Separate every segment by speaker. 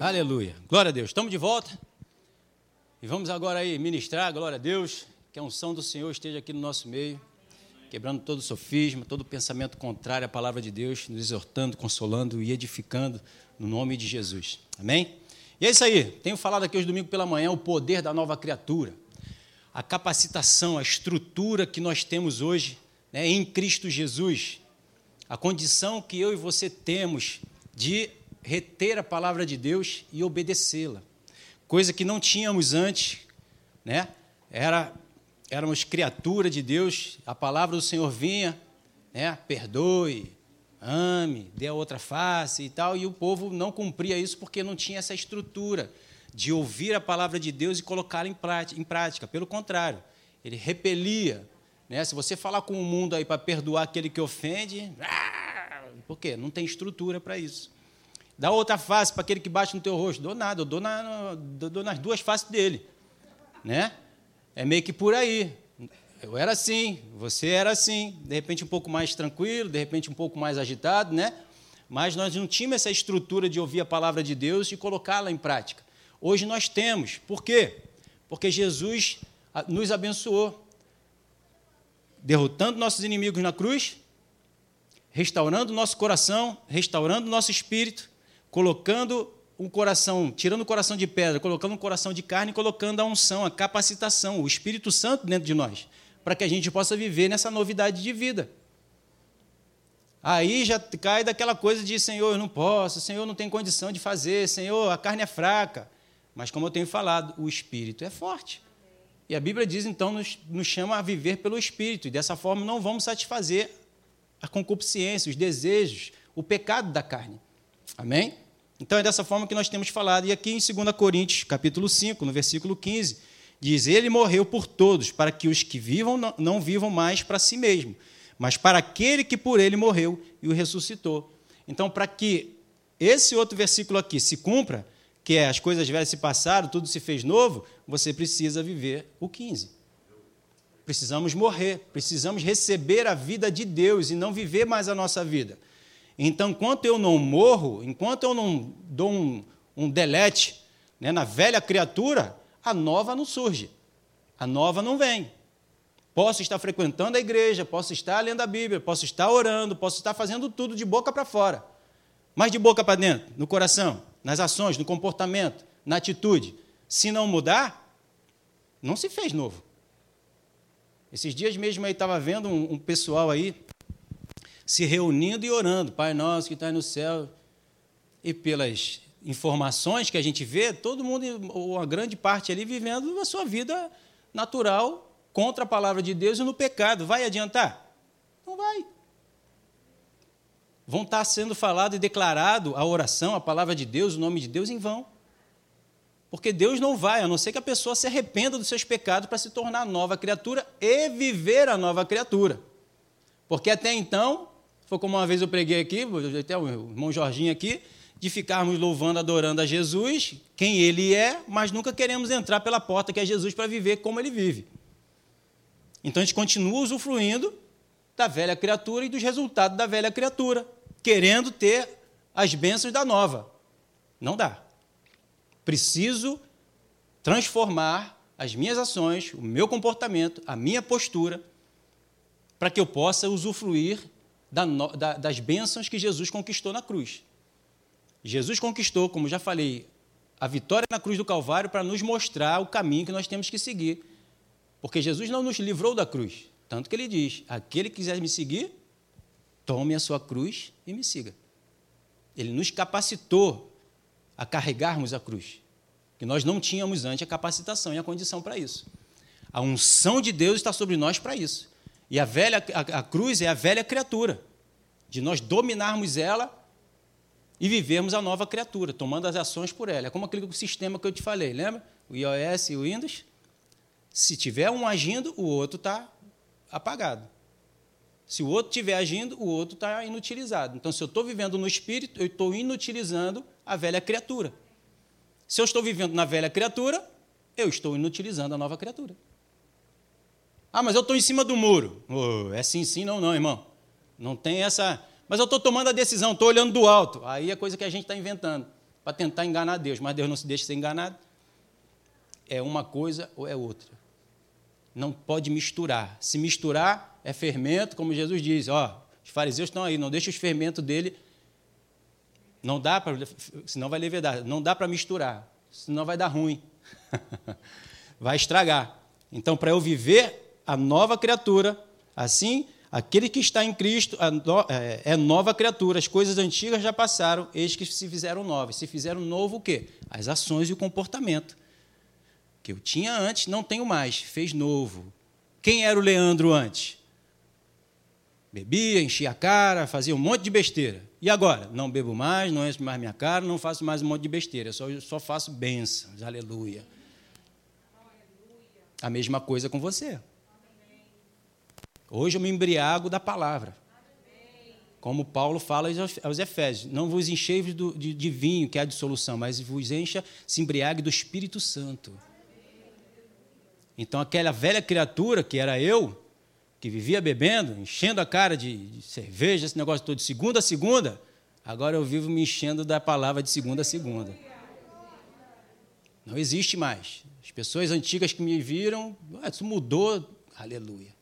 Speaker 1: Aleluia. Glória a Deus. Estamos de volta. E vamos agora aí ministrar, glória a Deus, que a unção do Senhor esteja aqui no nosso meio, quebrando todo o sofisma, todo pensamento contrário à palavra de Deus, nos exortando, consolando e edificando no nome de Jesus. Amém? E é isso aí. Tenho falado aqui hoje domingo pela manhã o poder da nova criatura, a capacitação, a estrutura que nós temos hoje né, em Cristo Jesus, a condição que eu e você temos de reter a palavra de Deus e obedecê-la. Coisa que não tínhamos antes, né? Era éramos criatura de Deus, a palavra do Senhor vinha, né? Perdoe, ame, dê a outra face e tal, e o povo não cumpria isso porque não tinha essa estrutura de ouvir a palavra de Deus e colocá-la em prática. Pelo contrário, ele repelia. Né? Se você falar com o mundo aí para perdoar aquele que ofende, ah, por quê? Não tem estrutura para isso. Dá outra face para aquele que bate no teu rosto. Dou nada, eu dou, na, dou nas duas faces dele. Né? É meio que por aí. Eu era assim, você era assim, de repente um pouco mais tranquilo, de repente um pouco mais agitado, né? Mas nós não tínhamos essa estrutura de ouvir a palavra de Deus e colocá-la em prática. Hoje nós temos. Por quê? Porque Jesus nos abençoou, derrotando nossos inimigos na cruz, restaurando nosso coração, restaurando nosso espírito colocando um coração, tirando o coração de pedra, colocando um coração de carne, colocando a unção, a capacitação, o Espírito Santo dentro de nós, para que a gente possa viver nessa novidade de vida. Aí já cai daquela coisa de Senhor, eu não posso, Senhor, não tem condição de fazer, Senhor, a carne é fraca. Mas como eu tenho falado, o Espírito é forte. E a Bíblia diz, então, nos, nos chama a viver pelo Espírito, e dessa forma não vamos satisfazer a concupiscência, os desejos, o pecado da carne. Amém? Então é dessa forma que nós temos falado. E aqui em 2 Coríntios, capítulo 5, no versículo 15, diz: Ele morreu por todos, para que os que vivam não vivam mais para si mesmo, mas para aquele que por ele morreu e o ressuscitou. Então, para que esse outro versículo aqui se cumpra, que é as coisas velhas se passaram, tudo se fez novo, você precisa viver o 15. Precisamos morrer, precisamos receber a vida de Deus e não viver mais a nossa vida. Então, enquanto eu não morro, enquanto eu não dou um, um delete né, na velha criatura, a nova não surge, a nova não vem. Posso estar frequentando a igreja, posso estar lendo a Bíblia, posso estar orando, posso estar fazendo tudo de boca para fora. Mas de boca para dentro, no coração, nas ações, no comportamento, na atitude. Se não mudar, não se fez novo. Esses dias mesmo aí estava vendo um, um pessoal aí se reunindo e orando, Pai nosso que está no céu. E pelas informações que a gente vê, todo mundo, ou a grande parte ali, vivendo a sua vida natural contra a palavra de Deus e no pecado. Vai adiantar? Não vai. Vão estar sendo falado e declarado a oração, a palavra de Deus, o nome de Deus em vão. Porque Deus não vai, a não ser que a pessoa se arrependa dos seus pecados para se tornar nova criatura e viver a nova criatura. Porque até então, foi como uma vez eu preguei aqui, até o irmão Jorginho aqui, de ficarmos louvando, adorando a Jesus, quem ele é, mas nunca queremos entrar pela porta que é Jesus para viver como ele vive. Então a gente continua usufruindo da velha criatura e dos resultados da velha criatura, querendo ter as bênçãos da nova. Não dá. Preciso transformar as minhas ações, o meu comportamento, a minha postura, para que eu possa usufruir da, da, das bênçãos que Jesus conquistou na cruz. Jesus conquistou, como já falei, a vitória na cruz do Calvário para nos mostrar o caminho que nós temos que seguir. Porque Jesus não nos livrou da cruz. Tanto que ele diz: aquele que quiser me seguir, tome a sua cruz e me siga. Ele nos capacitou a carregarmos a cruz, que nós não tínhamos antes a capacitação e a condição para isso. A unção de Deus está sobre nós para isso. E a, velha, a, a cruz é a velha criatura, de nós dominarmos ela e vivermos a nova criatura, tomando as ações por ela. É como aquele sistema que eu te falei, lembra? O iOS e o Windows. Se tiver um agindo, o outro está apagado. Se o outro estiver agindo, o outro está inutilizado. Então, se eu estou vivendo no espírito, eu estou inutilizando a velha criatura. Se eu estou vivendo na velha criatura, eu estou inutilizando a nova criatura. Ah, mas eu estou em cima do muro. Oh, é sim, sim, não, não, irmão. Não tem essa. Mas eu estou tomando a decisão, estou olhando do alto. Aí é coisa que a gente está inventando para tentar enganar Deus, mas Deus não se deixa ser enganado. É uma coisa ou é outra. Não pode misturar. Se misturar, é fermento, como Jesus diz. Ó, os fariseus estão aí, não deixa os fermentos dele. Não dá para, senão vai levedar. Não dá para misturar, senão vai dar ruim. vai estragar. Então, para eu viver a nova criatura, assim Aquele que está em Cristo é, é nova criatura, as coisas antigas já passaram, eis que se fizeram novas. Se fizeram novo o quê? As ações e o comportamento. Que eu tinha antes, não tenho mais, fez novo. Quem era o Leandro antes? Bebia, enchia a cara, fazia um monte de besteira. E agora? Não bebo mais, não encho mais minha cara, não faço mais um monte de besteira, só, só faço bênçãos, aleluia. A mesma coisa com você. Hoje eu me embriago da palavra. Como Paulo fala aos Efésios: Não vos encheis de, vinho, que é a dissolução, mas vos encha, se embriague do Espírito Santo. Então, aquela velha criatura que era eu, que vivia bebendo, enchendo a cara de, de cerveja, esse negócio todo, de segunda a segunda, agora eu vivo me enchendo da palavra de segunda a segunda. Não existe mais. As pessoas antigas que me viram, ah, isso mudou, aleluia.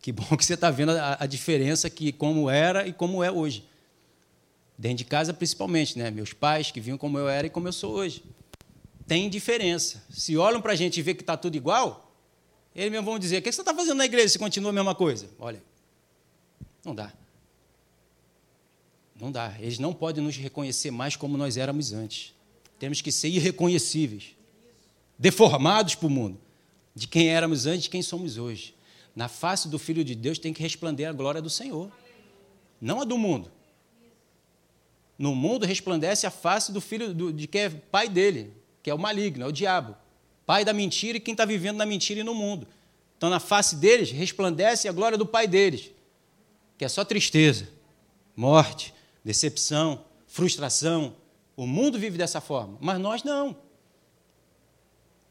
Speaker 1: Que bom que você está vendo a, a, diferença que como era e como é hoje. Dentro de casa, principalmente, né? Meus pais que viam como eu era e como eu sou hoje. Tem diferença. Se olham para a gente e vê que está tudo igual, eles mesmo vão dizer: o que você está fazendo na igreja se continua a mesma coisa? Olha, não dá. Não dá. Eles não podem nos reconhecer mais como nós éramos antes. Temos que ser irreconhecíveis, deformados para o mundo, de quem éramos antes e quem somos hoje. Na face do Filho de Deus tem que resplandecer a glória do Senhor, não a do mundo. No mundo resplandece a face do filho do, de quem é pai dele, que é o maligno, é o diabo, pai da mentira e quem está vivendo na mentira e no mundo. Então, na face deles resplandece a glória do pai deles, que é só tristeza, morte, decepção, frustração. O mundo vive dessa forma, mas nós não.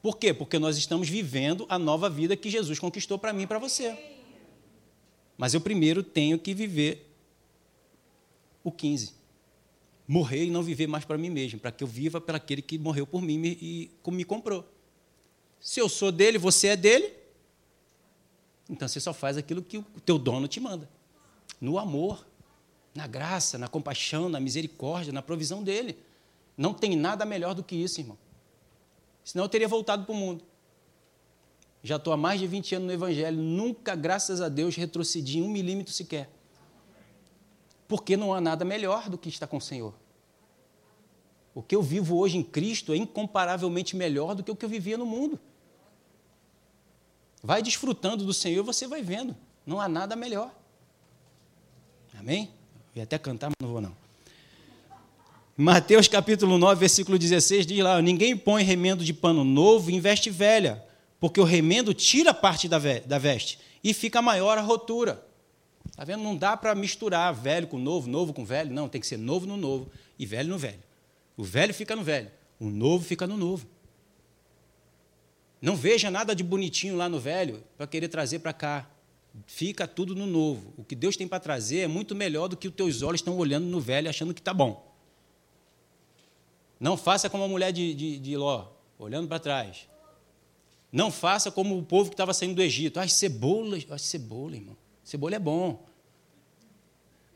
Speaker 1: Por quê? Porque nós estamos vivendo a nova vida que Jesus conquistou para mim e para você. Mas eu primeiro tenho que viver o 15. Morrer e não viver mais para mim mesmo, para que eu viva para aquele que morreu por mim e me comprou. Se eu sou dele, você é dele, então você só faz aquilo que o teu dono te manda. No amor, na graça, na compaixão, na misericórdia, na provisão dele. Não tem nada melhor do que isso, irmão. Senão eu teria voltado para o mundo. Já estou há mais de 20 anos no Evangelho, nunca, graças a Deus, retrocedi um milímetro sequer. Porque não há nada melhor do que estar com o Senhor. O que eu vivo hoje em Cristo é incomparavelmente melhor do que o que eu vivia no mundo. Vai desfrutando do Senhor, você vai vendo. Não há nada melhor. Amém? Eu ia até cantar, mas não vou não. Mateus capítulo 9, versículo 16 diz lá: Ninguém põe remendo de pano novo em veste velha, porque o remendo tira parte da veste e fica maior a rotura. Está vendo? Não dá para misturar velho com novo, novo com velho. Não, tem que ser novo no novo e velho no velho. O velho fica no velho, o novo fica no novo. Não veja nada de bonitinho lá no velho para querer trazer para cá. Fica tudo no novo. O que Deus tem para trazer é muito melhor do que os teus olhos estão olhando no velho achando que está bom. Não faça como a mulher de, de, de Ló, olhando para trás. Não faça como o povo que estava saindo do Egito. Ai, cebola, ai, cebola, irmão. Cebola é bom.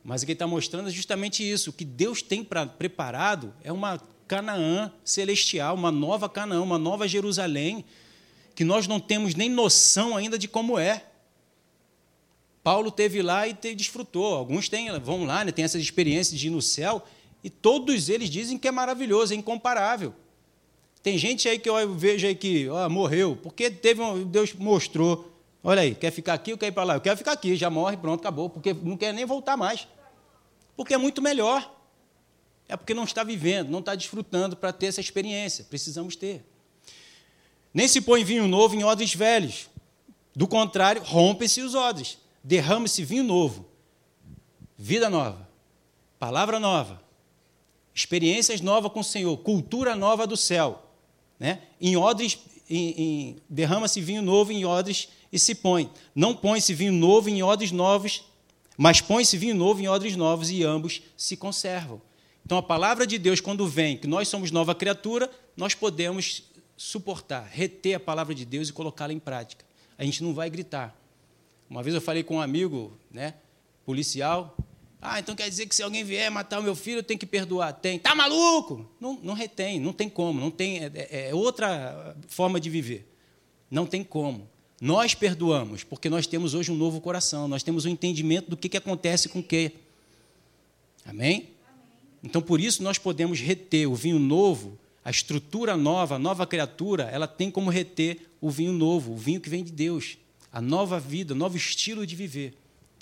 Speaker 1: Mas o que ele está mostrando é justamente isso. O que Deus tem pra, preparado é uma Canaã celestial, uma nova Canaã, uma nova Jerusalém, que nós não temos nem noção ainda de como é. Paulo teve lá e te, desfrutou. Alguns têm, vão lá, né, tem essas experiências de ir no céu e todos eles dizem que é maravilhoso, é incomparável. Tem gente aí que eu vejo aí que ó, morreu, porque teve um, Deus mostrou. Olha aí, quer ficar aqui ou quer ir para lá? Eu quero ficar aqui, já morre, pronto, acabou, porque não quer nem voltar mais. Porque é muito melhor. É porque não está vivendo, não está desfrutando para ter essa experiência. Precisamos ter. Nem se põe vinho novo em odres velhos. Do contrário, rompem-se os odres. Derrama-se vinho novo. Vida nova. Palavra nova experiências novas com o Senhor, cultura nova do céu. Né? Em odres, derrama-se vinho novo em odres e se põe. Não põe-se vinho novo em odres novos, mas põe-se vinho novo em odres novos e ambos se conservam. Então, a palavra de Deus, quando vem, que nós somos nova criatura, nós podemos suportar, reter a palavra de Deus e colocá-la em prática. A gente não vai gritar. Uma vez eu falei com um amigo, né, policial, ah, então quer dizer que se alguém vier matar o meu filho, eu tenho que perdoar. Tem. Tá maluco? Não, não retém, não tem como. Não tem, é, é, é outra forma de viver. Não tem como. Nós perdoamos, porque nós temos hoje um novo coração, nós temos um entendimento do que, que acontece com o quê. Amém? Então, por isso, nós podemos reter o vinho novo, a estrutura nova, a nova criatura, ela tem como reter o vinho novo, o vinho que vem de Deus, a nova vida, o novo estilo de viver.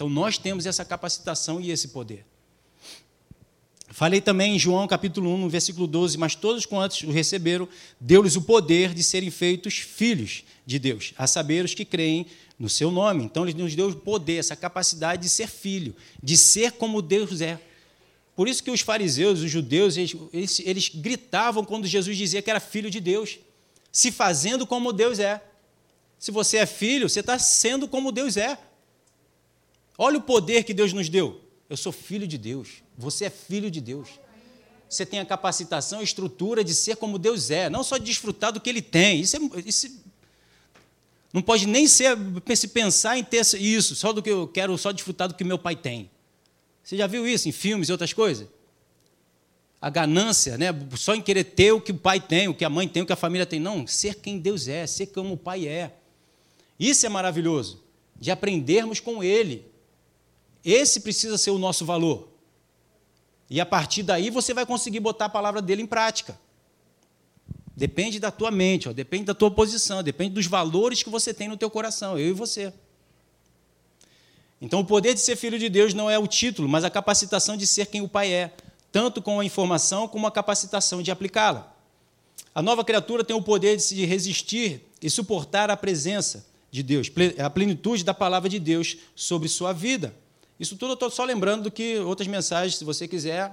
Speaker 1: Então nós temos essa capacitação e esse poder. Falei também em João capítulo 1, no versículo 12, mas todos quantos o receberam, deu-lhes o poder de serem feitos filhos de Deus, a saber os que creem no seu nome. Então ele nos deu o poder, essa capacidade de ser filho, de ser como Deus é. Por isso que os fariseus, os judeus, eles, eles gritavam quando Jesus dizia que era filho de Deus, se fazendo como Deus é. Se você é filho, você está sendo como Deus é. Olha o poder que Deus nos deu. Eu sou filho de Deus. Você é filho de Deus. Você tem a capacitação, a estrutura de ser como Deus é, não só de desfrutar do que Ele tem. Isso, é, isso não pode nem ser se pensar em ter isso, só do que eu quero, só desfrutar do que meu pai tem. Você já viu isso em filmes e outras coisas? A ganância, né? só em querer ter o que o pai tem, o que a mãe tem, o que a família tem. Não, ser quem Deus é, ser como o pai é. Isso é maravilhoso, de aprendermos com Ele. Esse precisa ser o nosso valor. E a partir daí você vai conseguir botar a palavra dele em prática. Depende da tua mente, ó, depende da tua posição, depende dos valores que você tem no teu coração, eu e você. Então, o poder de ser filho de Deus não é o título, mas a capacitação de ser quem o Pai é, tanto com a informação como a capacitação de aplicá-la. A nova criatura tem o poder de se resistir e suportar a presença de Deus, a plenitude da palavra de Deus sobre sua vida. Isso tudo eu estou só lembrando do que outras mensagens, se você quiser,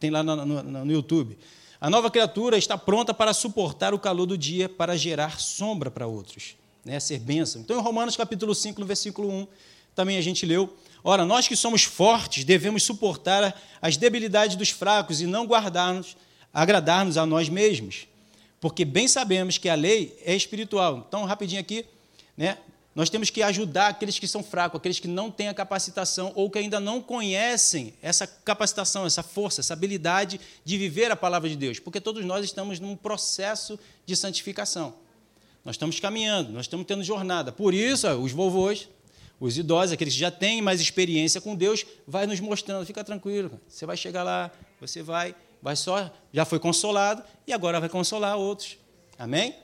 Speaker 1: tem lá no, no, no YouTube. A nova criatura está pronta para suportar o calor do dia, para gerar sombra para outros, né? ser bênção. Então, em Romanos capítulo 5, no versículo 1, também a gente leu. Ora, nós que somos fortes devemos suportar as debilidades dos fracos e não guardar-nos, agradar-nos a nós mesmos, porque bem sabemos que a lei é espiritual. Então, rapidinho aqui, né? Nós temos que ajudar aqueles que são fracos, aqueles que não têm a capacitação ou que ainda não conhecem essa capacitação, essa força, essa habilidade de viver a palavra de Deus, porque todos nós estamos num processo de santificação. Nós estamos caminhando, nós estamos tendo jornada. Por isso, os vovôs, os idosos, aqueles que já têm mais experiência com Deus, vai nos mostrando, fica tranquilo, você vai chegar lá, você vai, vai só, já foi consolado e agora vai consolar outros. Amém?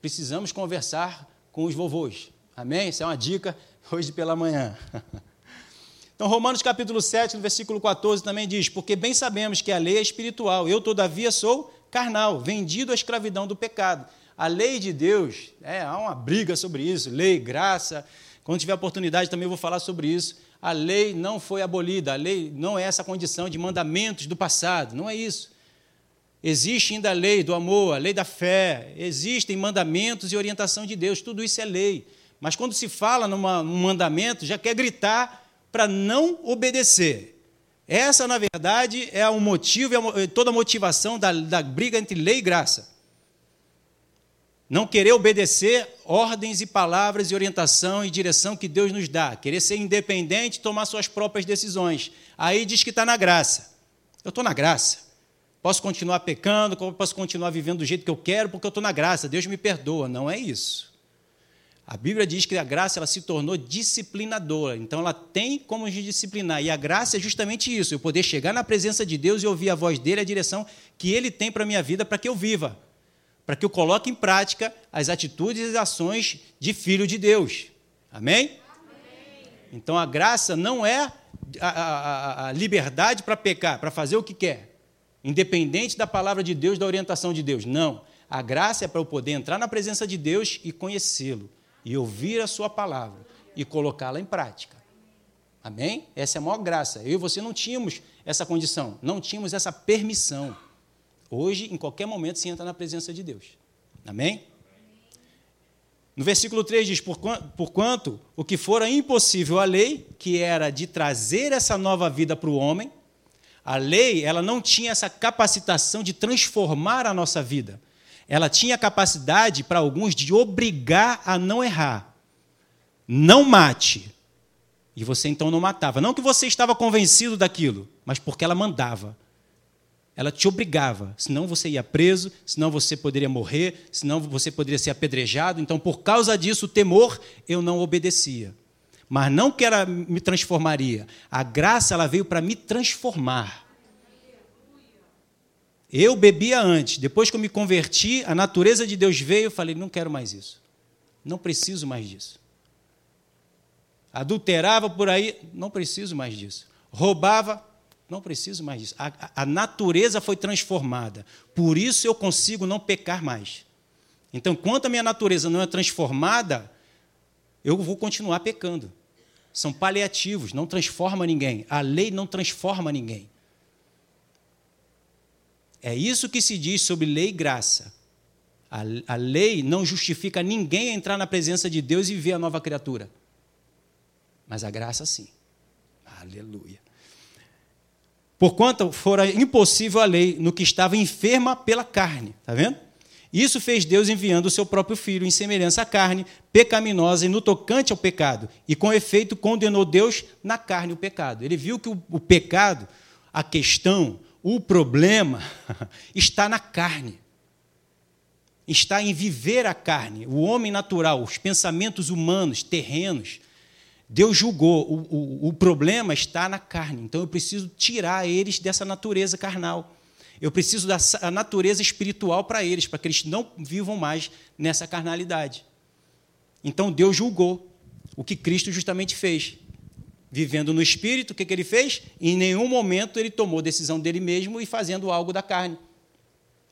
Speaker 1: Precisamos conversar com os vovôs. Amém? Isso é uma dica hoje pela manhã. Então, Romanos capítulo 7, no versículo 14, também diz: Porque bem sabemos que a lei é espiritual, eu, todavia, sou carnal, vendido à escravidão do pecado. A lei de Deus, é, há uma briga sobre isso, lei, graça. Quando tiver oportunidade, também vou falar sobre isso. A lei não foi abolida, a lei não é essa condição de mandamentos do passado, não é isso. Existe ainda a lei do amor, a lei da fé, existem mandamentos e orientação de Deus, tudo isso é lei. Mas quando se fala numa, num mandamento, já quer gritar para não obedecer. Essa, na verdade, é o motivo, é toda a motivação da, da briga entre lei e graça. Não querer obedecer ordens e palavras e orientação e direção que Deus nos dá. Querer ser independente tomar suas próprias decisões. Aí diz que está na graça. Eu estou na graça. Posso continuar pecando, posso continuar vivendo do jeito que eu quero, porque eu estou na graça. Deus me perdoa. Não é isso. A Bíblia diz que a graça ela se tornou disciplinadora, então ela tem como nos disciplinar. E a graça é justamente isso: eu poder chegar na presença de Deus e ouvir a voz dele, a direção que ele tem para a minha vida, para que eu viva, para que eu coloque em prática as atitudes e as ações de filho de Deus. Amém? Amém. Então a graça não é a, a, a liberdade para pecar, para fazer o que quer, independente da palavra de Deus, da orientação de Deus. Não. A graça é para eu poder entrar na presença de Deus e conhecê-lo e ouvir a sua palavra e colocá-la em prática. Amém? Essa é a maior graça. Eu e você não tínhamos essa condição, não tínhamos essa permissão. Hoje, em qualquer momento, se entra na presença de Deus. Amém? No versículo 3 diz: Porquanto o que fora impossível à lei, que era de trazer essa nova vida para o homem, A lei, ela não tinha essa capacitação de transformar a nossa vida. Ela tinha capacidade, para alguns, de obrigar a não errar. Não mate. E você então não matava. Não que você estava convencido daquilo, mas porque ela mandava. Ela te obrigava, senão você ia preso, senão você poderia morrer, senão você poderia ser apedrejado. Então, por causa disso, o temor, eu não obedecia. Mas não que ela me transformaria. A graça ela veio para me transformar. Eu bebia antes, depois que eu me converti, a natureza de Deus veio, eu falei, não quero mais isso. Não preciso mais disso. Adulterava por aí, não preciso mais disso. Roubava, não preciso mais disso. A, a, natureza foi transformada. Por isso eu consigo não pecar mais. Então, enquanto a minha natureza não é transformada, eu vou continuar pecando. São paliativos, não transforma ninguém. A lei não transforma ninguém. É isso que se diz sobre lei e graça. A, a lei não justifica ninguém entrar na presença de Deus e ver a nova criatura. Mas a graça sim. Aleluia. Porquanto fora impossível a lei no que estava enferma pela carne. Está vendo? Isso fez Deus enviando o seu próprio filho em semelhança à carne, pecaminosa e no tocante ao pecado. E com efeito condenou Deus na carne o pecado. Ele viu que o, o pecado, a questão, o problema está na carne. Está em viver a carne, o homem natural, os pensamentos humanos, terrenos, Deus julgou, o, o, o problema está na carne, então eu preciso tirar eles dessa natureza carnal. Eu preciso da natureza espiritual para eles, para que eles não vivam mais nessa carnalidade. Então Deus julgou o que Cristo justamente fez. Vivendo no espírito, o que, que ele fez? Em nenhum momento ele tomou decisão dele mesmo e fazendo algo da carne.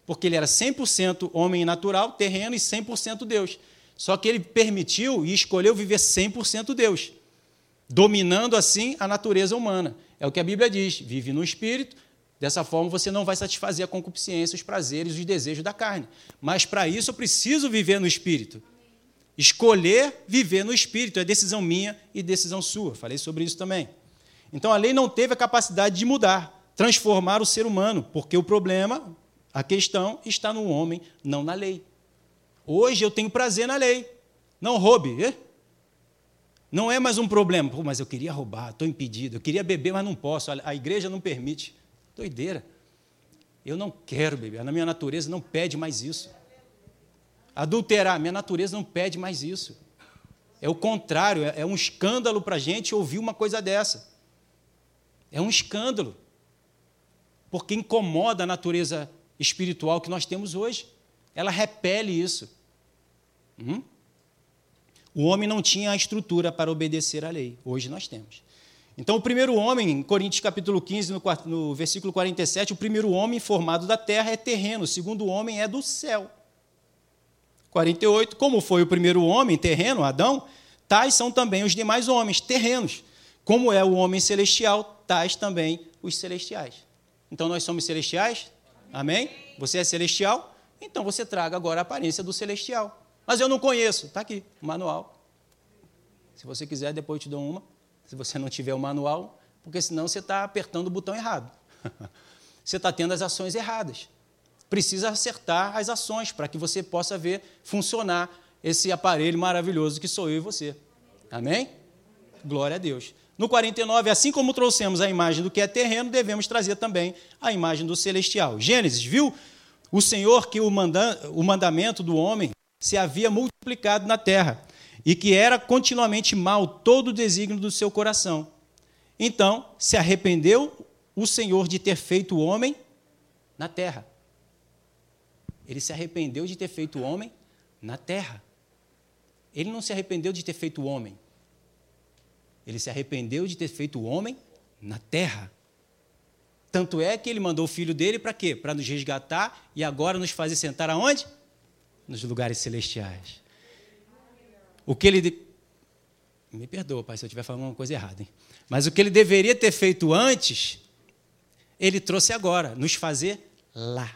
Speaker 1: Porque ele era 100% homem natural, terreno e 100% Deus. Só que ele permitiu e escolheu viver 100% Deus dominando assim a natureza humana. É o que a Bíblia diz: vive no espírito, dessa forma você não vai satisfazer a concupiscência, os prazeres, os desejos da carne. Mas para isso eu preciso viver no espírito. Escolher viver no espírito é decisão minha e decisão sua. Falei sobre isso também. Então a lei não teve a capacidade de mudar, transformar o ser humano, porque o problema, a questão está no homem, não na lei. Hoje eu tenho prazer na lei. Não roube. Não é mais um problema. Pô, mas eu queria roubar, estou impedido. Eu queria beber, mas não posso. A igreja não permite. Doideira. Eu não quero beber. Na minha natureza não pede mais isso. Adulterar, minha natureza não pede mais isso. É o contrário, é, é um escândalo para a gente ouvir uma coisa dessa. É um escândalo. Porque incomoda a natureza espiritual que nós temos hoje. Ela repele isso. Hum? O homem não tinha a estrutura para obedecer à lei. Hoje nós temos. Então, o primeiro homem, em Coríntios capítulo 15, no, no versículo 47, o primeiro homem formado da terra é terreno, o segundo homem é do céu. 48, como foi o primeiro homem terreno, Adão, tais são também os demais homens terrenos. Como é o homem celestial, tais também os celestiais. Então nós somos celestiais? Amém? Você é celestial? Então você traga agora a aparência do celestial. Mas eu não conheço. Está aqui, o manual. Se você quiser, depois eu te dou uma. Se você não tiver o manual, porque senão você está apertando o botão errado. você está tendo as ações erradas. Precisa acertar as ações para que você possa ver funcionar esse aparelho maravilhoso que sou eu e você. Amém? Glória a Deus. No 49, assim como trouxemos a imagem do que é terreno, devemos trazer também a imagem do celestial. Gênesis, viu o Senhor que o, manda, o mandamento do homem se havia multiplicado na terra e que era continuamente mal todo o desígnio do seu coração. Então se arrependeu o Senhor de ter feito o homem na terra. Ele se arrependeu de ter feito o homem na terra. Ele não se arrependeu de ter feito o homem. Ele se arrependeu de ter feito o homem na terra. Tanto é que ele mandou o filho dele para quê? Para nos resgatar e agora nos fazer sentar aonde? nos lugares celestiais. O que ele. De... Me perdoa, pai, se eu estiver falando uma coisa errada. Hein? Mas o que ele deveria ter feito antes, ele trouxe agora, nos fazer lá.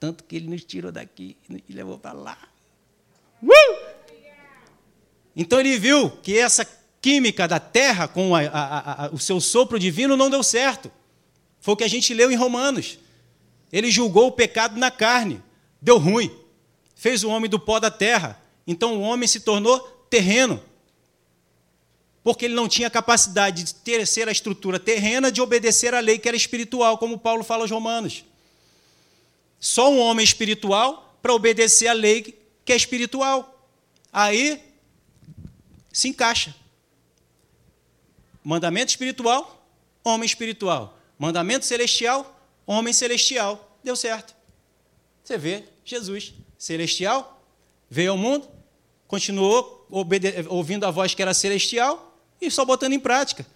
Speaker 1: Tanto que ele nos tirou daqui e levou para lá. Uh! Então ele viu que essa química da terra com a, a, a, o seu sopro divino não deu certo. Foi o que a gente leu em Romanos. Ele julgou o pecado na carne, deu ruim, fez o homem do pó da terra. Então o homem se tornou terreno. Porque ele não tinha capacidade de ter ser a estrutura terrena de obedecer à lei que era espiritual, como Paulo fala aos Romanos. Só um homem espiritual para obedecer à lei que é espiritual. Aí se encaixa. Mandamento espiritual, homem espiritual. Mandamento celestial, homem celestial. Deu certo. Você vê Jesus, celestial, veio ao mundo, continuou ouvindo a voz que era celestial e só botando em prática.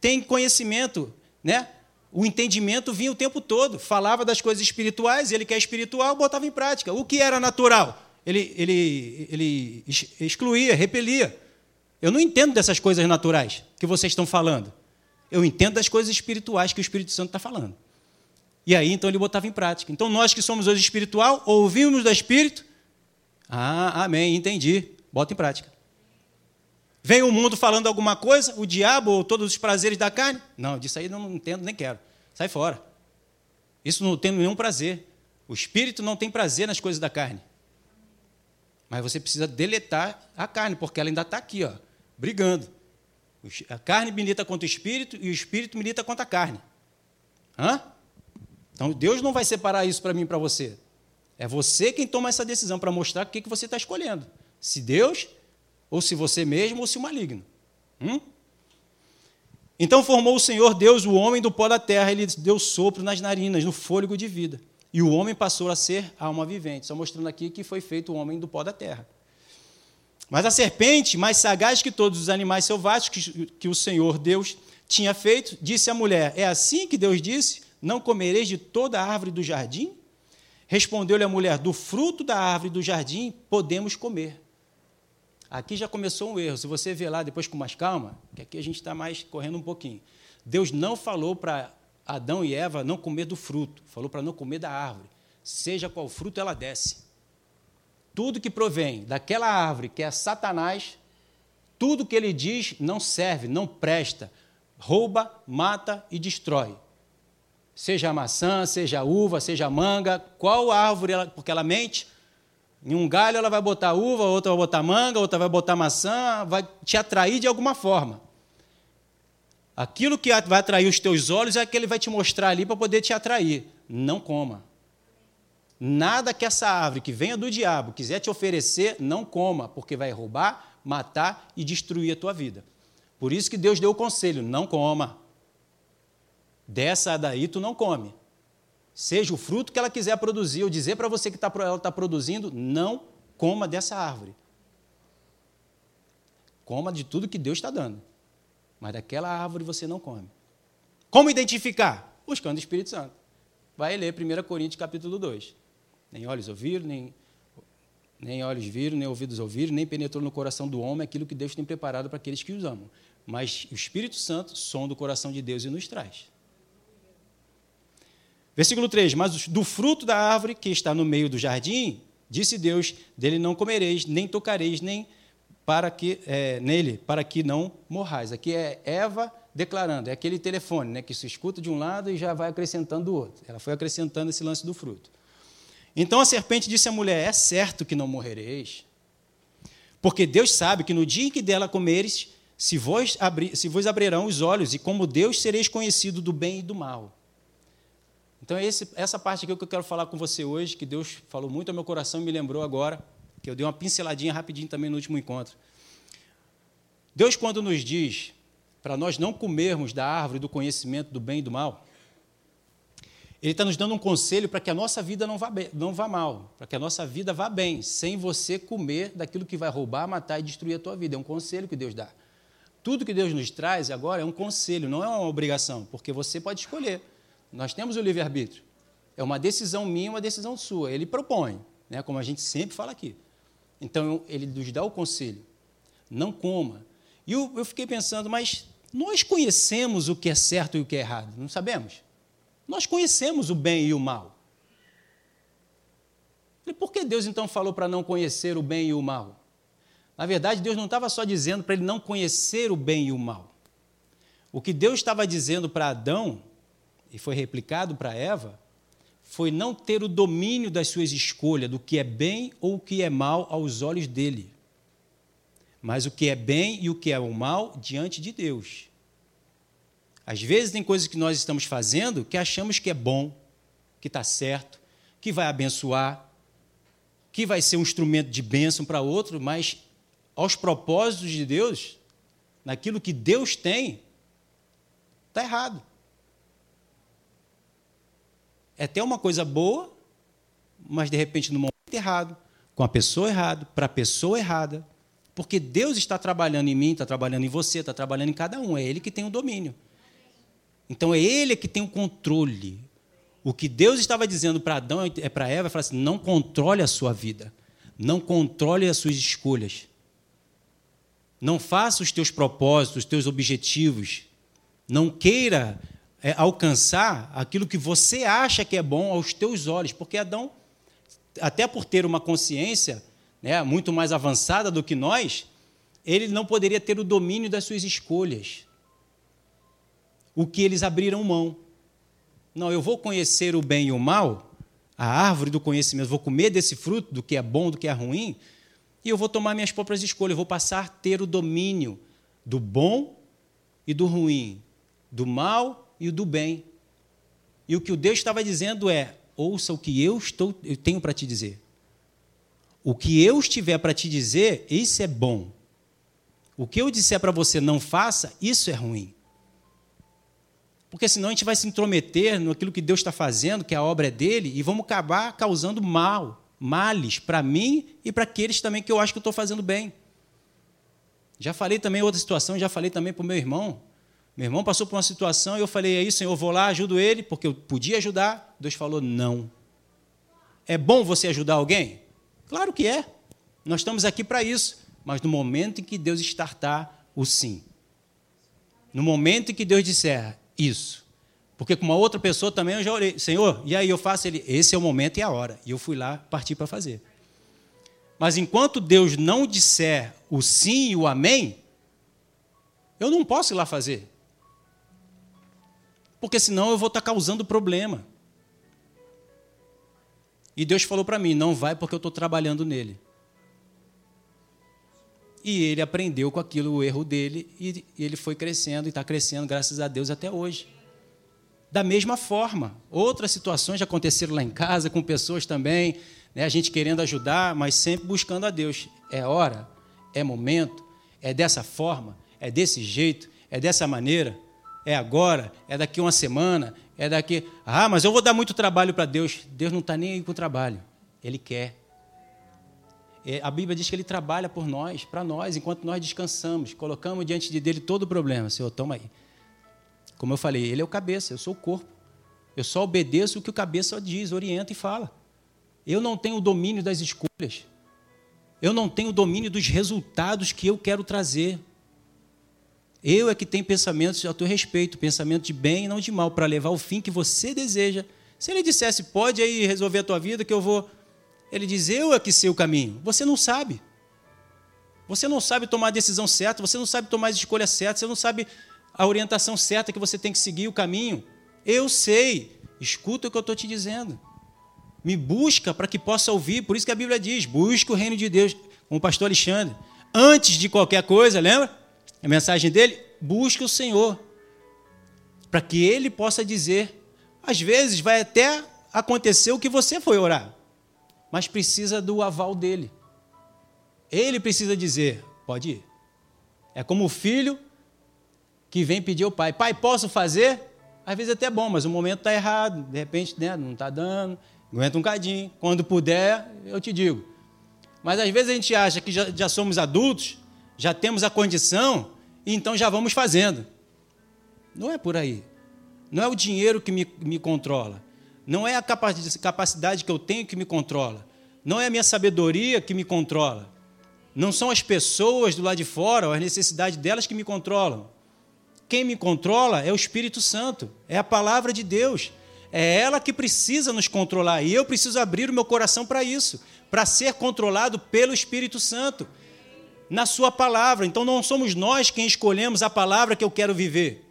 Speaker 1: Tem conhecimento, né? O entendimento vinha o tempo todo, falava das coisas espirituais, ele que é espiritual, botava em prática. O que era natural? Ele, ele, ele excluía, repelia. Eu não entendo dessas coisas naturais que vocês estão falando. Eu entendo das coisas espirituais que o Espírito Santo está falando. E aí, então, ele botava em prática. Então, nós que somos hoje espiritual, ouvimos do Espírito. Ah, amém, entendi. Bota em prática. Vem o mundo falando alguma coisa, o diabo ou todos os prazeres da carne? Não, disso aí não entendo nem quero. Sai fora. Isso não tem nenhum prazer. O espírito não tem prazer nas coisas da carne. Mas você precisa deletar a carne, porque ela ainda está aqui, ó, brigando. A carne milita contra o espírito e o espírito milita contra a carne. Hã? Então Deus não vai separar isso para mim e para você. É você quem toma essa decisão para mostrar o que, que você está escolhendo. Se Deus, ou se você mesmo, ou se o maligno. Hum? Então formou o Senhor Deus o homem do pó da terra, ele deu sopro nas narinas, no fôlego de vida. E o homem passou a ser alma vivente. Só mostrando aqui que foi feito o homem do pó da terra. Mas a serpente, mais sagaz que todos os animais selváticos que, o Senhor Deus tinha feito, disse à mulher: É assim que Deus disse: Não comereis de toda a árvore do jardim? Respondeu-lhe a mulher: Do fruto da árvore do jardim podemos comer. Aqui já começou um erro. Se você ver lá depois com mais calma, que aqui a gente está mais correndo um pouquinho. Deus não falou para Adão e Eva não comer do fruto, falou para não comer da árvore. Seja qual fruto ela desce. Tudo que provém daquela árvore que é Satanás, tudo que ele diz não serve, não presta, rouba, mata e destrói. Seja maçã, seja uva, seja manga, qual árvore, ela, porque ela mente, em um galho ela vai botar uva, outra vai botar manga, outra vai botar maçã, vai te atrair de alguma forma. Aquilo que vai atrair os teus olhos é que ele vai te mostrar ali para poder te atrair. Não coma. Nada que essa árvore que venha do diabo quiser te oferecer, não coma, porque vai roubar, matar e destruir a tua vida. Por isso que Deus deu o conselho: não coma. Dessa daí tu não come. Seja o fruto que ela quiser produzir, ou dizer para você que tá, ela está produzindo, não coma dessa árvore. Coma de tudo que Deus está dando. Mas daquela árvore você não come. Como identificar? Buscando o Espírito Santo. Vai ler 1 Coríntios capítulo 2. Nem olhos ouviram, nem, nem olhos viram, nem ouvidos ouviram, nem penetrou no coração do homem aquilo que Deus tem preparado para aqueles que os amam. Mas o Espírito Santo sonda o coração de Deus e nos traz. Versículo 3: Mas do fruto da árvore que está no meio do jardim, disse Deus: dele não comereis, nem tocareis, nem para que é, nele, para que não morrais. Aqui é Eva declarando, é aquele telefone né, que se escuta de um lado e já vai acrescentando do outro. Ela foi acrescentando esse lance do fruto. Então a serpente disse à mulher: É certo que não morrereis, porque Deus sabe que no dia em que dela comeres, se vos, abri, se vos abrirão os olhos, e como Deus sereis conhecido do bem e do mal. Então é esse, essa parte aqui que eu quero falar com você hoje, que Deus falou muito ao meu coração e me lembrou agora, que eu dei uma pinceladinha rapidinho também no último encontro. Deus, quando nos diz para nós não comermos da árvore do conhecimento do bem e do mal, ele está nos dando um conselho para que a nossa vida não vá, bem, não vá mal, para que a nossa vida vá bem, sem você comer daquilo que vai roubar, matar e destruir a tua vida. É um conselho que Deus dá. Tudo que Deus nos traz agora é um conselho, não é uma obrigação, porque você pode escolher. Nós temos o livre-arbítrio. É uma decisão minha, uma decisão sua. Ele propõe, né, como a gente sempre fala aqui. Então, ele nos dá o conselho. Não coma. E eu, eu fiquei pensando, mas nós conhecemos o que é certo e o que é errado, não sabemos? Nós conhecemos o bem e o mal. E por que Deus então falou para não conhecer o bem e o mal? Na verdade, Deus não estava só dizendo para ele não conhecer o bem e o mal. O que Deus estava dizendo para Adão e foi replicado para Eva, foi não ter o domínio das suas escolhas, do que é bem ou o que é mal aos olhos dele, mas o que é bem e o que é o mal diante de Deus. Às vezes tem coisas que nós estamos fazendo que achamos que é bom, que está certo, que vai abençoar, que vai ser um instrumento de bênção para outro, mas aos propósitos de Deus, naquilo que Deus tem, está errado. É até uma coisa boa, mas de repente no momento errado, com a pessoa errada, para a pessoa errada, porque Deus está trabalhando em mim, está trabalhando em você, está trabalhando em cada um, é Ele que tem o domínio. Então é Ele que tem o controle. O que Deus estava dizendo para Adão é para Eva, é assim, não controle a sua vida, não controle as suas escolhas. Não faça os teus propósitos, os teus objetivos. Não queira é, alcançar aquilo que você acha que é bom aos teus olhos, porque Adão, até por ter uma consciência né, muito mais avançada do que nós, ele não poderia ter o domínio das suas escolhas. O que eles abriram mão. Não, eu vou conhecer o bem e o mal, a árvore do conhecimento, vou comer desse fruto, do que é bom, do que é ruim, e eu vou tomar minhas próprias escolhas, eu vou passar a ter o domínio do bom e do ruim, do mal e do bem. E o que o Deus estava dizendo é: ouça o que eu, estou, eu tenho para te dizer. O que eu estiver para te dizer, isso é bom. O que eu disser para você não faça, isso é ruim. Porque senão a gente vai se intrometer naquilo que Deus está fazendo, que a obra é dele, e vamos acabar causando mal males para mim e para aqueles também que eu acho que eu estou fazendo bem. Já falei também outra situação, já falei também para o meu irmão. Meu irmão passou por uma situação e eu falei, isso, Senhor, vou lá, ajudo ele, porque eu podia ajudar. Deus falou, não. É bom você ajudar alguém? Claro que é. Nós estamos aqui para isso. Mas no momento em que Deus estartar o sim. No momento em que Deus disser isso, porque com uma outra pessoa também eu já orei, Senhor, e aí eu faço ele, esse é o momento e a hora. E eu fui lá, parti para fazer. Mas enquanto Deus não disser o sim e o amém, eu não posso ir lá fazer. Porque senão eu vou estar causando problema. E Deus falou para mim: não vai porque eu estou trabalhando nele. E ele aprendeu com aquilo, o erro dele, e ele foi crescendo e está crescendo, graças a Deus, até hoje. Da mesma forma, outras situações já aconteceram lá em casa, com pessoas também, né, a gente querendo ajudar, mas sempre buscando a Deus. É hora, é momento, é dessa forma, é desse jeito, é dessa maneira, é agora, é daqui uma semana, é daqui. Ah, mas eu vou dar muito trabalho para Deus. Deus não está nem aí com o trabalho, Ele quer. É, a Bíblia diz que Ele trabalha por nós, para nós, enquanto nós descansamos, colocamos diante de Dele todo o problema. Senhor, toma aí. Como eu falei, ele é o cabeça, eu sou o corpo. Eu só obedeço o que o cabeça diz, orienta e fala. Eu não tenho o domínio das escolhas. Eu não tenho o domínio dos resultados que eu quero trazer. Eu é que tenho pensamentos a teu respeito, pensamento de bem e não de mal, para levar o fim que você deseja. Se ele dissesse, pode aí resolver a tua vida, que eu vou. Ele diz, eu é que sei o caminho. Você não sabe. Você não sabe tomar a decisão certa, você não sabe tomar as escolhas certas, você não sabe a orientação certa que você tem que seguir, o caminho. Eu sei, escuta o que eu estou te dizendo. Me busca para que possa ouvir, por isso que a Bíblia diz: busque o reino de Deus, com o pastor Alexandre. Antes de qualquer coisa, lembra? A mensagem dele: busque o Senhor, para que ele possa dizer. Às vezes vai até acontecer o que você foi orar, mas precisa do aval dele. Ele precisa dizer: pode ir. É como o filho que vem pedir ao pai: Pai, posso fazer? Às vezes é até bom, mas o momento está errado, de repente né, não está dando, aguenta um cadinho. Quando puder, eu te digo. Mas às vezes a gente acha que já, já somos adultos, já temos a condição, então já vamos fazendo. Não é por aí. Não é o dinheiro que me, me controla. Não é a capacidade que eu tenho que me controla. Não é a minha sabedoria que me controla. Não são as pessoas do lado de fora, ou as necessidades delas que me controlam. Quem me controla é o Espírito Santo, é a palavra de Deus. É ela que precisa nos controlar e eu preciso abrir o meu coração para isso, para ser controlado pelo Espírito Santo, na Sua palavra. Então não somos nós quem escolhemos a palavra que eu quero viver.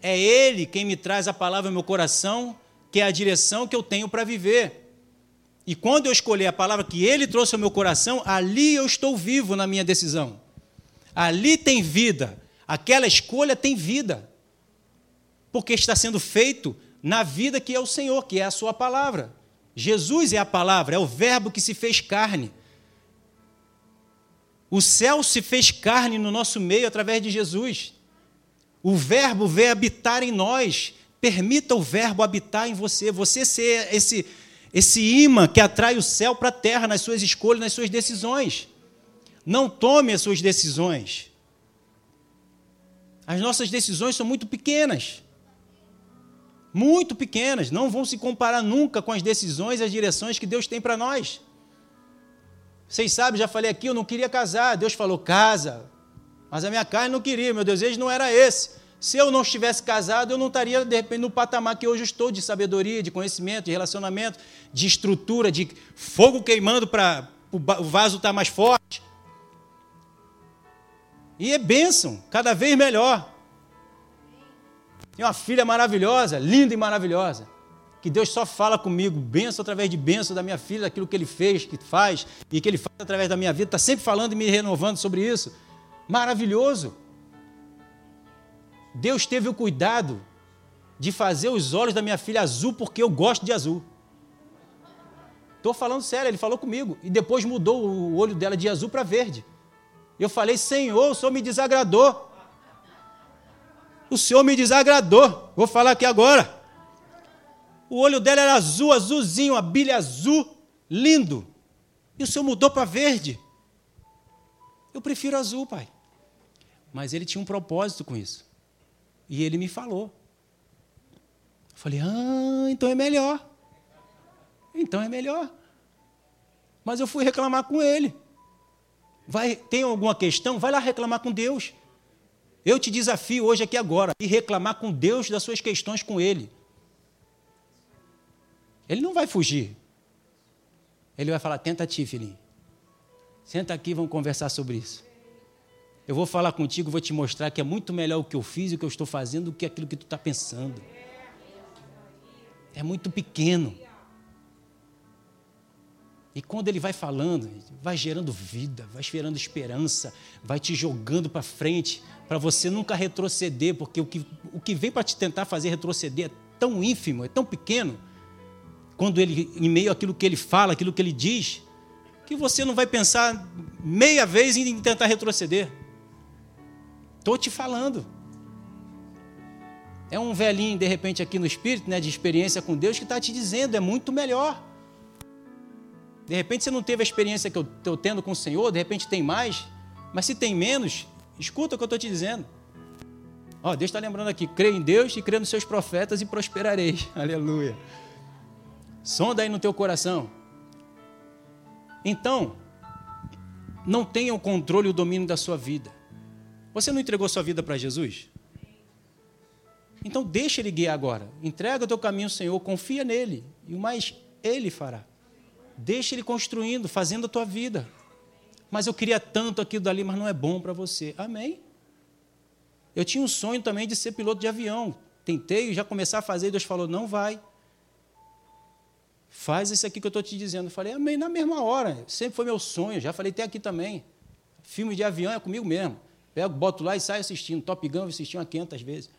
Speaker 1: É Ele quem me traz a palavra ao meu coração, que é a direção que eu tenho para viver. E quando eu escolher a palavra que Ele trouxe ao meu coração, ali eu estou vivo na minha decisão. Ali tem vida. Aquela escolha tem vida. Porque está sendo feito na vida que é o Senhor, que é a Sua palavra. Jesus é a palavra, é o Verbo que se fez carne. O céu se fez carne no nosso meio através de Jesus. O Verbo veio habitar em nós. Permita o Verbo habitar em você. Você ser esse, esse imã que atrai o céu para a terra nas suas escolhas, nas suas decisões. Não tome as suas decisões. As nossas decisões são muito pequenas. Muito pequenas. Não vão se comparar nunca com as decisões e as direções que Deus tem para nós. Vocês sabem, já falei aqui, eu não queria casar. Deus falou, casa. Mas a minha carne não queria, meu desejo não era esse. Se eu não estivesse casado, eu não estaria, de repente, no patamar que hoje estou, de sabedoria, de conhecimento, de relacionamento, de estrutura, de fogo queimando para o vaso estar mais forte. E é bênção, cada vez melhor. Tem uma filha maravilhosa, linda e maravilhosa que Deus só fala comigo, benção através de benção da minha filha, daquilo que Ele fez, que faz, e que Ele faz através da minha vida, está sempre falando e me renovando sobre isso. Maravilhoso. Deus teve o cuidado de fazer os olhos da minha filha azul porque eu gosto de azul. Estou falando sério, ele falou comigo. E depois mudou o olho dela de azul para verde. Eu falei, Senhor, o Senhor me desagradou. O Senhor me desagradou. Vou falar aqui agora. O olho dela era azul, azulzinho, a bilha azul, lindo. E o senhor mudou para verde. Eu prefiro azul, pai. Mas ele tinha um propósito com isso. E ele me falou. Eu falei, ah, então é melhor. Então é melhor. Mas eu fui reclamar com ele. Vai, tem alguma questão? Vai lá reclamar com Deus. Eu te desafio hoje aqui agora e reclamar com Deus das suas questões com ele. Ele não vai fugir. Ele vai falar: tenta ti, filhinho. Senta aqui, vamos conversar sobre isso. Eu vou falar contigo, vou te mostrar que é muito melhor o que eu fiz e o que eu estou fazendo do que aquilo que tu está pensando. É muito pequeno. E quando ele vai falando, vai gerando vida, vai gerando esperança, vai te jogando para frente, para você nunca retroceder, porque o que, o que vem para te tentar fazer retroceder é tão ínfimo, é tão pequeno, quando ele, em meio àquilo que ele fala, aquilo que ele diz, que você não vai pensar meia vez em tentar retroceder. Estou te falando. É um velhinho, de repente, aqui no espírito, né, de experiência com Deus, que está te dizendo, é muito melhor. De repente você não teve a experiência que eu estou tendo com o Senhor, de repente tem mais, mas se tem menos, escuta o que eu estou te dizendo. Ó, Deus está lembrando aqui, crê em Deus e crê nos seus profetas e prosperareis. Aleluia. Sonda aí no teu coração. Então, não tenha o controle e o domínio da sua vida. Você não entregou sua vida para Jesus? Então deixa ele guiar agora. Entrega o teu caminho ao Senhor, confia nele, e o mais ele fará. Deixa ele construindo, fazendo a tua vida. Mas eu queria tanto aquilo dali, mas não é bom para você. Amém? Eu tinha um sonho também de ser piloto de avião. Tentei já começar a fazer, e Deus falou: não vai. Faz isso aqui que eu estou te dizendo. Eu falei, amém, na mesma hora. Sempre foi meu sonho, já falei até aqui também. Filme de avião é comigo mesmo. Pego, boto lá e saio assistindo. Top Gun eu assisti umas 500 vezes.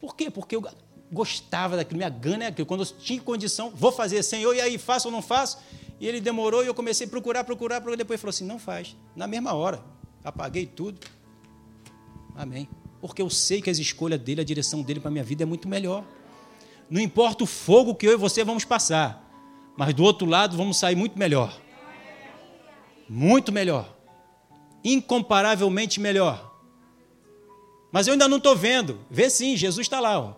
Speaker 1: Por quê? Porque eu gostava daquilo, minha gana é aquilo. Quando eu tinha condição, vou fazer, Senhor, e aí, faço ou não faço? E ele demorou e eu comecei a procurar, procurar, procurar. Depois falou assim: não faz. Na mesma hora. Apaguei tudo. Amém. Porque eu sei que as escolhas dele, a direção dele para a minha vida é muito melhor. Não importa o fogo que eu e você vamos passar, mas do outro lado vamos sair muito melhor. Muito melhor. Incomparavelmente melhor. Mas eu ainda não estou vendo. Vê sim, Jesus está lá. Ó.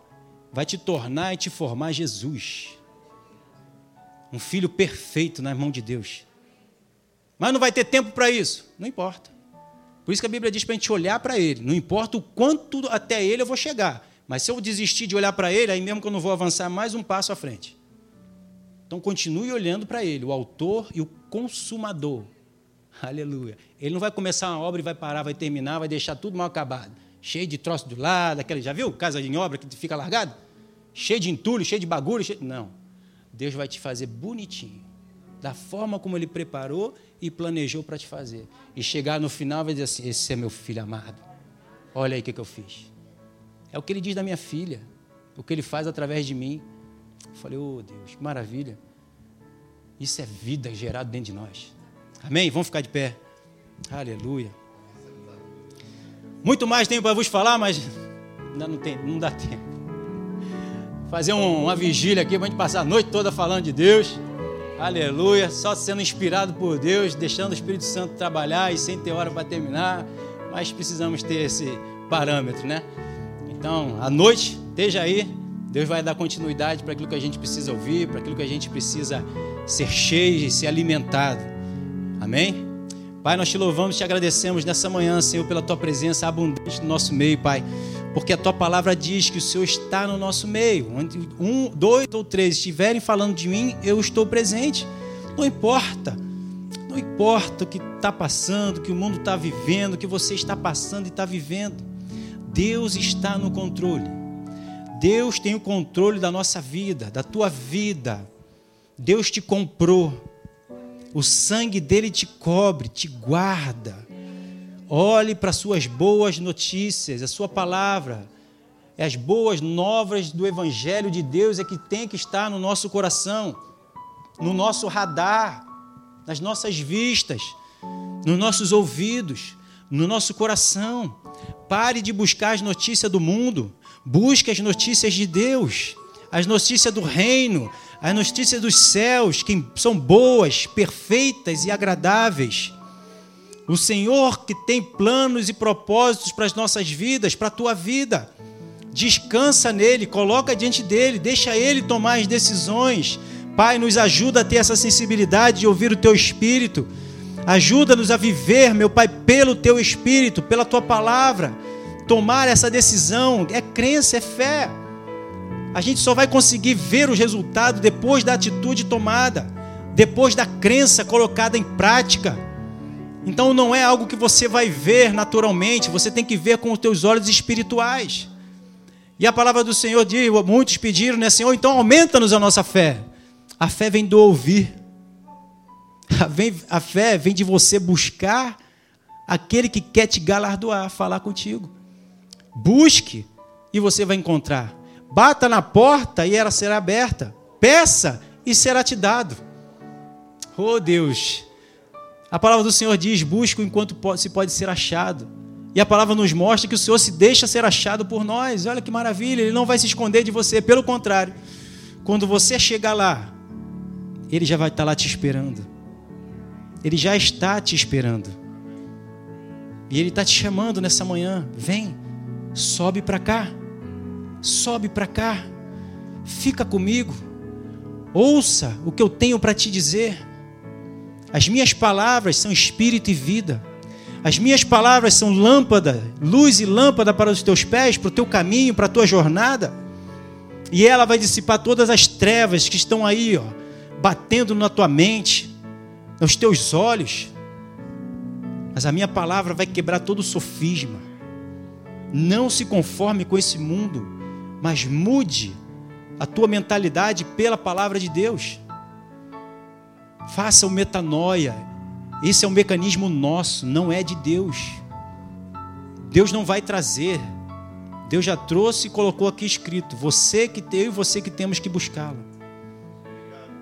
Speaker 1: Vai te tornar e te formar Jesus. Um filho perfeito na mão de Deus. Mas não vai ter tempo para isso. Não importa. Por isso que a Bíblia diz para a gente olhar para Ele. Não importa o quanto até Ele eu vou chegar. Mas se eu desistir de olhar para ele, aí mesmo que eu não vou avançar mais um passo à frente. Então continue olhando para ele, o autor e o consumador. Aleluia. Ele não vai começar uma obra e vai parar, vai terminar, vai deixar tudo mal acabado. cheio de troço do lado, aquele, já viu casa em obra que fica largado? Cheio de entulho, cheio de bagulho. Cheio... Não. Deus vai te fazer bonitinho, da forma como Ele preparou e planejou para te fazer. E chegar no final vai dizer assim: Esse é meu filho amado. Olha aí o que, que eu fiz. É o que Ele diz da minha filha, o que Ele faz através de mim. Eu falei: Oh Deus, que maravilha. Isso é vida gerada dentro de nós. Amém? Vamos ficar de pé. Aleluia. Muito mais tenho para vos falar, mas ainda não, tem, não dá tempo. Fazer um, uma vigília aqui para a gente passar a noite toda falando de Deus. Aleluia. Só sendo inspirado por Deus, deixando o Espírito Santo trabalhar e sem ter hora para terminar. Mas precisamos ter esse parâmetro, né? Então, à noite, esteja aí. Deus vai dar continuidade para aquilo que a gente precisa ouvir, para aquilo que a gente precisa ser cheio e ser alimentado. Amém? Pai, nós te louvamos, te agradecemos nessa manhã, Senhor, pela tua presença abundante no nosso meio, Pai. Porque a tua palavra diz que o Senhor está no nosso meio. Onde um, dois ou três estiverem falando de mim, eu estou presente. Não importa. Não importa o que está passando, o que o mundo está vivendo, o que você está passando e está vivendo. Deus está no controle. Deus tem o controle da nossa vida, da tua vida. Deus te comprou. O sangue dele te cobre, te guarda. Olhe para suas boas notícias, a sua palavra. As boas novas do Evangelho de Deus é que tem que estar no nosso coração, no nosso radar, nas nossas vistas, nos nossos ouvidos, no nosso coração. Pare de buscar as notícias do mundo, busque as notícias de Deus, as notícias do reino, as notícias dos céus, que são boas, perfeitas e agradáveis. O Senhor que tem planos e propósitos para as nossas vidas, para a tua vida. Descansa nele, coloca diante dele, deixa ele tomar as decisões. Pai, nos ajuda a ter essa sensibilidade de ouvir o teu espírito. Ajuda-nos a viver, meu Pai, pelo teu espírito, pela tua palavra. Tomar essa decisão é crença, é fé. A gente só vai conseguir ver os resultados depois da atitude tomada, depois da crença colocada em prática. Então não é algo que você vai ver naturalmente, você tem que ver com os teus olhos espirituais. E a palavra do Senhor diz, muitos pediram, né, Senhor, então aumenta-nos a nossa fé. A fé vem do ouvir. A, fé vem de você buscar aquele que quer te galardoar, falar contigo. Busque e você vai encontrar. Bata na porta e ela será aberta. Peça e será te dado. Oh Deus. A palavra do Senhor diz: busca enquanto se pode ser achado. E a palavra nos mostra que o Senhor se deixa ser achado por nós. Olha que maravilha, Ele não vai se esconder de você. Pelo contrário, quando você chegar lá, Ele já vai estar lá te esperando. Ele já está te esperando. E Ele está te chamando nessa manhã. Vem, sobe para cá sobe para cá, fica comigo, ouça o que eu tenho para te dizer. As minhas palavras são espírito e vida. As minhas palavras são lâmpada, luz e lâmpada para os teus pés, para o teu caminho, para a tua jornada. E ela vai dissipar todas as trevas que estão aí, ó, batendo na tua mente, nos teus olhos. Mas a minha palavra vai quebrar todo o sofisma. Não se conforme com esse mundo mas mude a tua mentalidade pela palavra de Deus. Faça o metanoia. Esse é um mecanismo nosso, não é de Deus. Deus não vai trazer. Deus já trouxe e colocou aqui escrito: você que tem e você que temos que buscá-lo.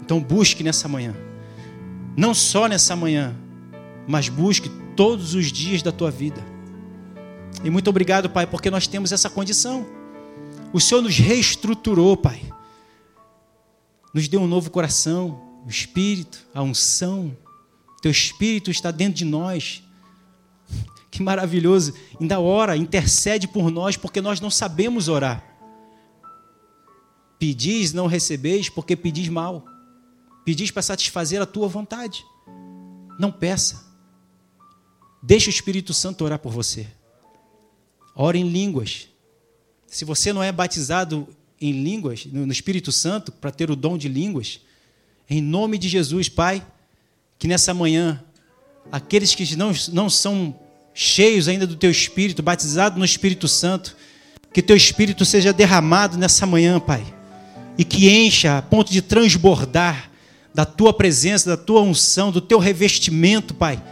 Speaker 1: Então busque nessa manhã. Não só nessa manhã, mas busque todos os dias da tua vida. E muito obrigado, Pai, porque nós temos essa condição. O Senhor nos reestruturou, Pai. Nos deu um novo coração, o Espírito, a unção. Teu Espírito está dentro de nós. Que maravilhoso. Ainda ora, intercede por nós, porque nós não sabemos orar. Pedis, não recebeis, porque pedis mal. Pedis para satisfazer a tua vontade. Não peça. Deixa o Espírito Santo orar por você. Ora em línguas. Se você não é batizado em línguas, no Espírito Santo, para ter o dom de línguas, em nome de Jesus, Pai, que nessa manhã, aqueles que não, não são cheios ainda do teu Espírito, batizados no Espírito Santo. Que teu Espírito seja derramado nessa manhã, Pai, e que encha a ponto de transbordar da tua presença, da tua unção, do teu revestimento, Pai.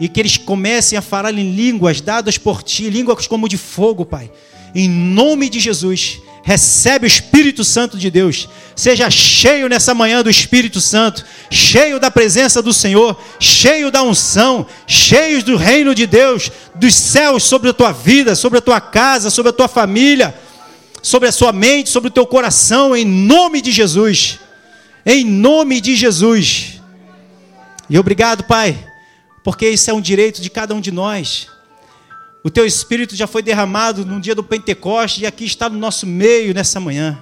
Speaker 1: E que eles comecem a falar em línguas dadas por ti, línguas como de fogo, Pai. Em nome de Jesus, recebe o Espírito Santo de Deus. Seja cheio nessa manhã do Espírito Santo, cheio da presença do Senhor, cheio da unção, cheio do reino de Deus, dos céus sobre a tua vida, sobre a tua casa, sobre a tua família, sobre a sua mente, sobre o teu coração, em nome de Jesus. Em nome de Jesus. E obrigado, Pai, porque isso é um direito de cada um de nós. O teu espírito já foi derramado no dia do Pentecoste e aqui está no nosso meio nessa manhã,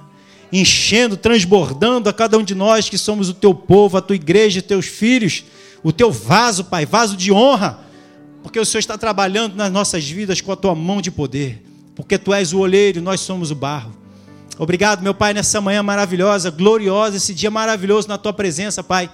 Speaker 1: enchendo, transbordando a cada um de nós que somos o teu povo, a tua igreja, teus filhos, o teu vaso, Pai, vaso de honra, porque o Senhor está trabalhando nas nossas vidas com a tua mão de poder, porque tu és o olheiro nós somos o barro. Obrigado, meu Pai, nessa manhã maravilhosa, gloriosa, esse dia maravilhoso na tua presença, Pai.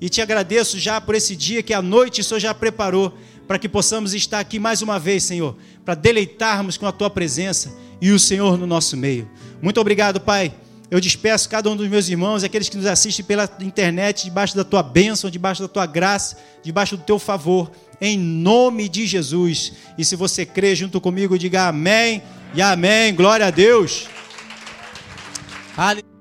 Speaker 1: E te agradeço já por esse dia que a noite o Senhor já preparou para que possamos estar aqui mais uma vez, Senhor, para deleitarmos com a tua presença e o Senhor no nosso meio. Muito obrigado, Pai. Eu despeço cada um dos meus irmãos, aqueles que nos assistem pela internet, debaixo da tua bênção, debaixo da tua graça, debaixo do teu favor, em nome de Jesus. E se você crê junto comigo, diga amém e amém. Glória a Deus. Aleluia.